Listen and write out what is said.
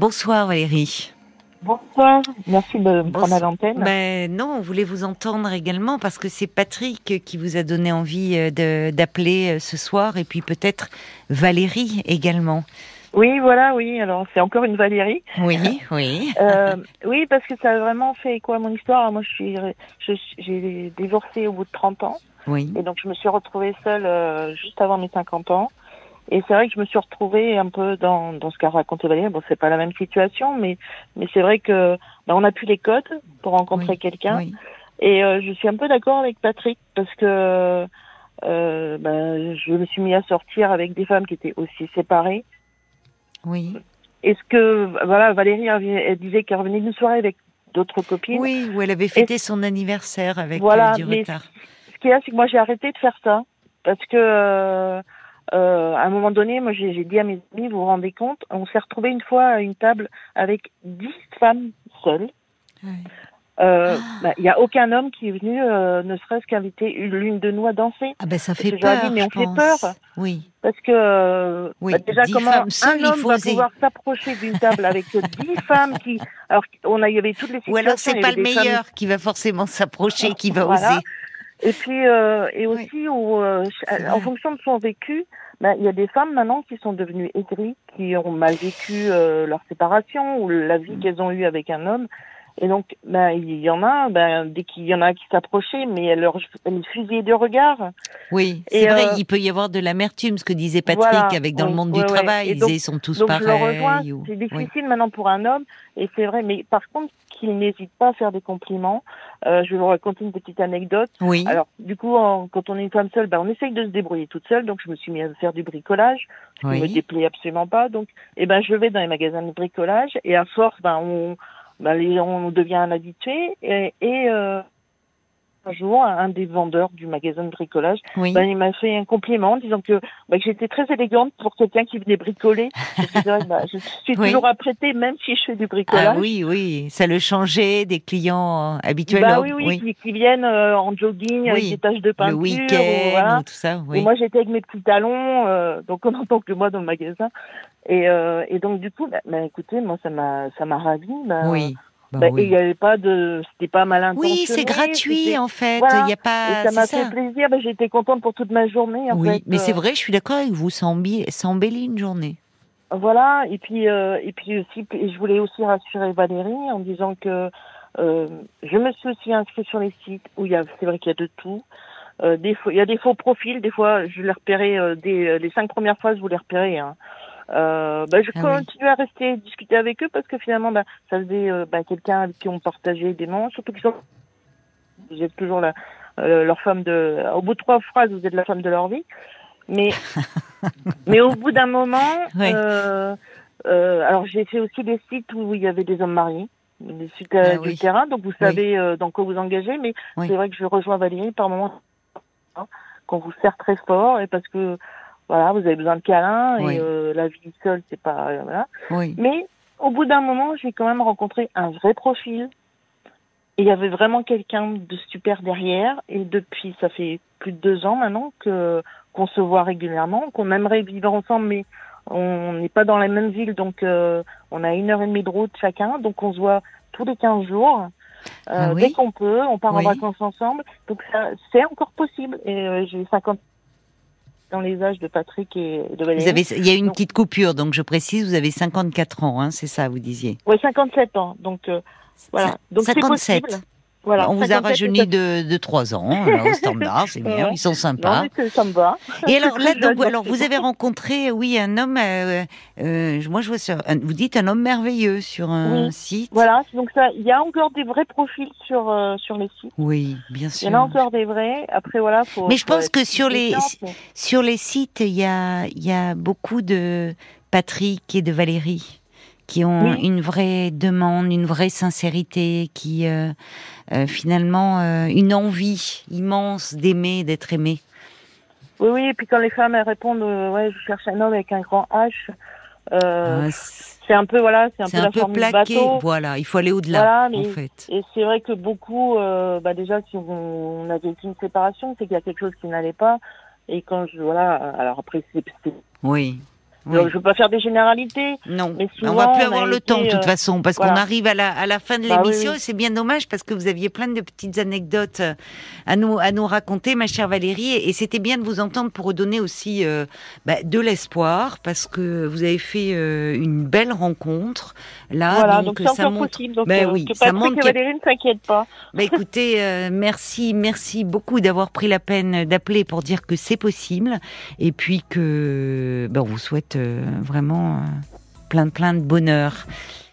Bonsoir Valérie. Bonsoir, merci de me prendre à l'antenne. Ben non, on voulait vous entendre également parce que c'est Patrick qui vous a donné envie euh, d'appeler euh, ce soir et puis peut-être Valérie également. Oui, voilà, oui. Alors c'est encore une Valérie. Oui, oui. euh, oui, parce que ça a vraiment fait quoi mon histoire. Moi, je suis, j'ai divorcé au bout de 30 ans. Oui. Et donc je me suis retrouvée seule euh, juste avant mes 50 ans. Et c'est vrai que je me suis retrouvée un peu dans, dans ce qu'a raconté Valérie. Bon, c'est pas la même situation, mais, mais c'est vrai que ben, on n'a plus les codes pour rencontrer quelqu'un. Et euh, je suis un peu d'accord avec Patrick parce que euh, ben, je me suis mis à sortir avec des femmes qui étaient aussi séparées. Oui. Est-ce que voilà, Valérie elle disait qu'elle revenait d'une soirée avec d'autres copines. Oui, où elle avait fêté son anniversaire avec voilà, du retard. Ce qu'il y a, c'est que moi j'ai arrêté de faire ça parce que euh, à un moment donné, moi, j'ai dit à mes amis, vous vous rendez compte, on s'est retrouvé une fois à une table avec dix femmes seules. Euh, bah, il n'y a aucun homme qui est venu, euh, ne serait-ce qu'inviter l'une de nous à danser. Ah ben ça fait peur. Dit, mais on fait peur. Oui. Parce que oui, bah, déjà comment un homme va pouvoir s'approcher d'une table avec dix femmes qui, alors on a, il y avait toutes les situations. Ou alors c'est pas le meilleur qui va forcément s'approcher, qui va oser. Et puis euh, et aussi euh, en fonction de son vécu, ben, il y a des femmes maintenant qui sont devenues aigries, qui ont mal vécu euh, leur séparation ou la vie mm. qu'elles ont eue avec un homme. Et donc, ben, il y en a, ben, dès qu'il y en a qui s'approchaient, mais elles leur elles fusillaient de regard. Oui, c'est vrai, il peut y avoir de l'amertume, ce que disait Patrick, avec dans le monde du travail, ils, ils sont tous pareils. C'est difficile maintenant pour un homme, et c'est vrai, mais par contre, qu'il n'hésite pas à faire des compliments. Euh, je vais vous raconter une petite anecdote. Oui. Alors, du coup, quand on est une femme seule, ben, on essaye de se débrouiller toute seule. Donc, je me suis mis à faire du bricolage. Je ne me déplaît absolument pas. Donc, eh ben, je vais dans les magasins de bricolage et à force, ben, on, ben, on devient un habitué et, et euh, un jour, un des vendeurs du magasin de bricolage, ben, il m'a fait un compliment en disant que, ben, que j'étais très élégante pour quelqu'un qui venait bricoler. ben, je suis toujours apprêtée, même si je fais du bricolage. Ah oui, oui, ça le changeait des clients euh, habituels. Bah, oui, oui, Qui, viennent euh, en jogging avec des taches de peinture. Le week-end, tout ça. Et moi, j'étais avec mes petits talons, euh, donc en tant que moi dans le magasin. Et, euh, et donc du coup, bah, bah, écoutez, moi ça m'a ça m'a ravi. Oui. Bah, bah il n'y avait pas de, c'était pas mal intentionné. Oui, c'est gratuit en fait. Il y a pas. Et ça m'a fait plaisir. Bah, J'étais contente pour toute ma journée. En oui, mais c'est euh. vrai, je suis d'accord avec vous. Ça embellit une journée. Voilà. Et puis, euh, et puis aussi, je voulais aussi rassurer Valérie en disant que euh, je me suis aussi inscrite sur les sites où il y a, c'est vrai qu'il y a de tout. Euh, des il y a des faux profils. Des fois, je les repérais. Des, les cinq premières fois, je vous les repérais. Hein. Euh, bah, je ah continue à rester discuter avec eux parce que finalement, bah, ça faisait euh, bah, quelqu'un avec qui on partageait des moments, surtout qu'ils sont, vous êtes toujours la, euh, leur femme de, au bout de trois phrases, vous êtes la femme de leur vie. Mais, mais au bout d'un moment, euh, euh, alors j'ai fait aussi des sites où il y avait des hommes mariés, des sites ah du terrain, donc vous savez dans quoi vous engagez, mais c'est vrai que je rejoins Valérie par moment hein, qu'on vous sert très fort et parce que voilà, vous avez besoin de câlins et euh, la vie seule, c'est pas euh, voilà. Mais au bout d'un moment, j'ai quand même rencontré un vrai profil. Et il y avait vraiment quelqu'un de super derrière. Et depuis, ça fait plus de deux ans maintenant que qu'on se voit régulièrement, qu'on aimerait vivre ensemble, mais on n'est pas dans la même ville, donc euh, on a une heure et demie de route chacun, donc on se voit tous les quinze jours. Ah dès qu'on peut, on part en vacances ensemble. Donc c'est encore possible. Et j'ai 50 dans les âges de Patrick et de Valérie. Vous avez, il y a une petite coupure, donc je précise, vous avez 54 ans, hein, c'est ça, vous disiez Oui, 57 ans. Donc, euh, voilà. Donc, 57. Voilà, on vous a rajeuni de, de 3 ans, au standard, c'est bien, ils sont sympas. Non, ça me va. Et alors là, donc, alors vous avez rencontré, oui, un homme, euh, euh, moi je vois sur, vous dites un homme merveilleux sur un site. Voilà, donc ça, il y a encore des vrais profils sur euh, sur les sites. Oui, bien sûr. Il y en a encore des vrais. Après voilà, faut. Mais je pense que sur les sur les sites, il y a il y a beaucoup de Patrick et de Valérie qui ont une vraie demande, une vraie sincérité, qui euh, euh, finalement euh, une envie immense d'aimer, d'être aimé. Oui, oui, et puis quand les femmes elles répondent, ouais, je cherche un homme avec un grand H. Ah, c'est un peu voilà, c'est un peu, un peu plaqué. Voilà, il faut aller au-delà en fait. Et c'est vrai que beaucoup, bah déjà si on, a vécu une séparation, c'est qu'il y a quelque chose qui n'allait pas. Et quand je voilà, alors après c'est oui je ne veux pas faire des généralités. Non, mais souvent, on va plus avoir le temps de toute euh, façon, parce qu'on arrive à la, à la fin de bah l'émission. C'est bien dommage parce que vous aviez plein de petites anecdotes euh, à nous, à nous raconter, ma chère Valérie. Et, c'était bien de vous entendre pour redonner aussi euh, bah, de l'espoir, parce que vous avez fait une belle rencontre. Là, voilà, donc, ça montre. Possible, donc, ben oui, ça montre que Valérie ne s'inquiète pas. Bah, écoutez, merci, merci beaucoup d'avoir pris la peine d'appeler pour dire que c'est possible, et puis que ben, on vous souhaite euh, vraiment euh, plein plein de bonheur.